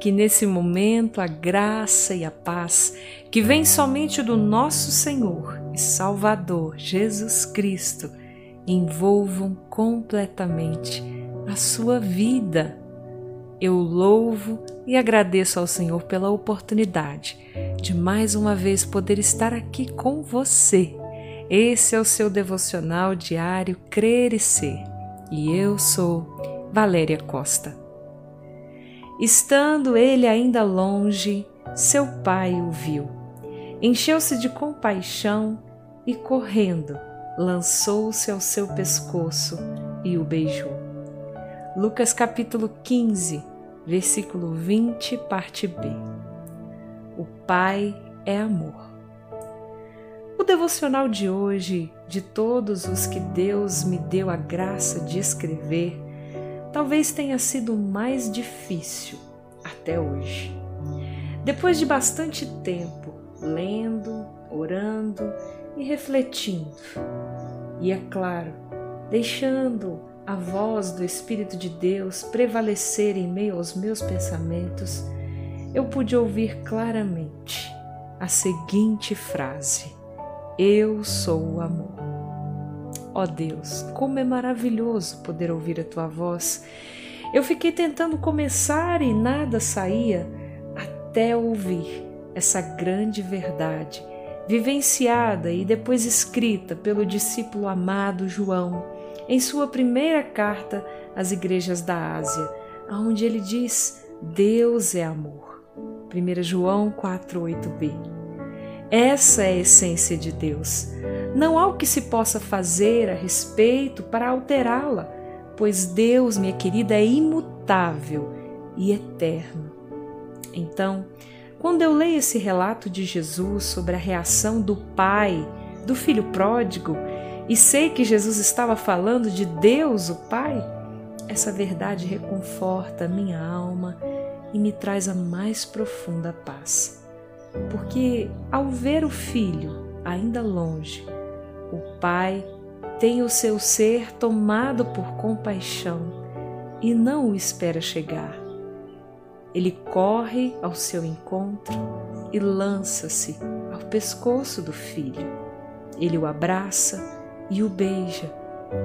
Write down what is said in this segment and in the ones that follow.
Que nesse momento a graça e a paz que vem somente do nosso Senhor e Salvador Jesus Cristo envolvam completamente a sua vida. Eu louvo e agradeço ao Senhor pela oportunidade de mais uma vez poder estar aqui com você. Esse é o seu devocional diário Crer e Ser. E eu sou Valéria Costa. Estando ele ainda longe, seu pai o viu. Encheu-se de compaixão e, correndo, lançou-se ao seu pescoço e o beijou. Lucas capítulo 15, versículo 20, parte B. O Pai é amor. O devocional de hoje, de todos os que Deus me deu a graça de escrever, talvez tenha sido mais difícil até hoje. Depois de bastante tempo lendo, orando e refletindo, e é claro, deixando a voz do Espírito de Deus prevalecer em meio aos meus pensamentos, eu pude ouvir claramente a seguinte frase: Eu sou o amor. Ó Deus, como é maravilhoso poder ouvir a tua voz. Eu fiquei tentando começar e nada saía até ouvir essa grande verdade, vivenciada e depois escrita pelo discípulo amado João em sua primeira carta às igrejas da Ásia, onde ele diz: Deus é amor. 1 João 4:8b. Essa é a essência de Deus. Não há o que se possa fazer a respeito para alterá-la, pois Deus, minha querida, é imutável e eterno. Então, quando eu leio esse relato de Jesus sobre a reação do pai do filho pródigo e sei que Jesus estava falando de Deus, o Pai, essa verdade reconforta minha alma e me traz a mais profunda paz. Porque ao ver o filho ainda longe, o Pai tem o seu ser tomado por compaixão e não o espera chegar. Ele corre ao seu encontro e lança-se ao pescoço do filho. Ele o abraça e o beija,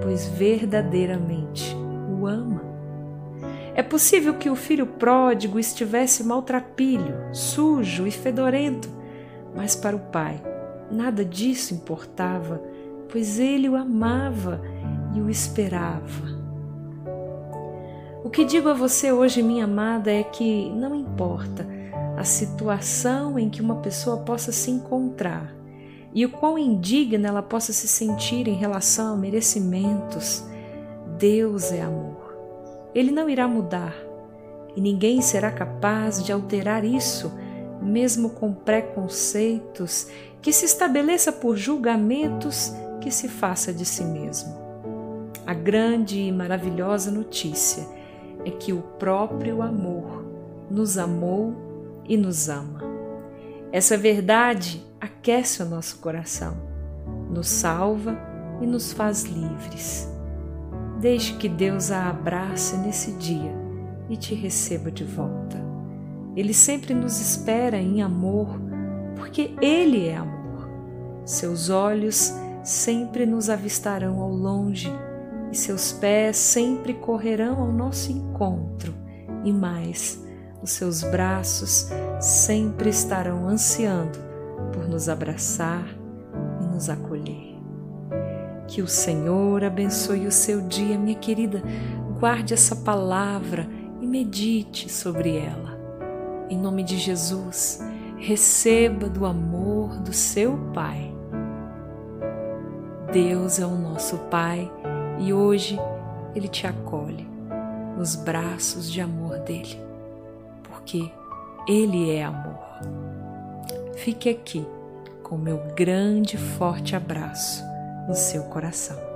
pois verdadeiramente o ama. É possível que o filho pródigo estivesse maltrapilho, sujo e fedorento, mas para o pai nada disso importava pois ele o amava e o esperava. O que digo a você hoje, minha amada, é que não importa a situação em que uma pessoa possa se encontrar e o quão indigna ela possa se sentir em relação a merecimentos, Deus é amor. Ele não irá mudar e ninguém será capaz de alterar isso, mesmo com preconceitos que se estabeleça por julgamentos que se faça de si mesmo. A grande e maravilhosa notícia é que o próprio amor nos amou e nos ama. Essa verdade aquece o nosso coração, nos salva e nos faz livres. Deixe que Deus a abrace nesse dia e te receba de volta. Ele sempre nos espera em amor, porque Ele é amor. Seus olhos sempre nos avistarão ao longe e seus pés sempre correrão ao nosso encontro, e mais, os seus braços sempre estarão ansiando por nos abraçar e nos acolher. Que o Senhor abençoe o seu dia, minha querida. Guarde essa palavra e medite sobre ela. Em nome de Jesus, receba do amor do seu Pai Deus é o nosso Pai e hoje Ele te acolhe nos braços de amor dele, porque Ele é amor. Fique aqui com meu grande forte abraço no seu coração.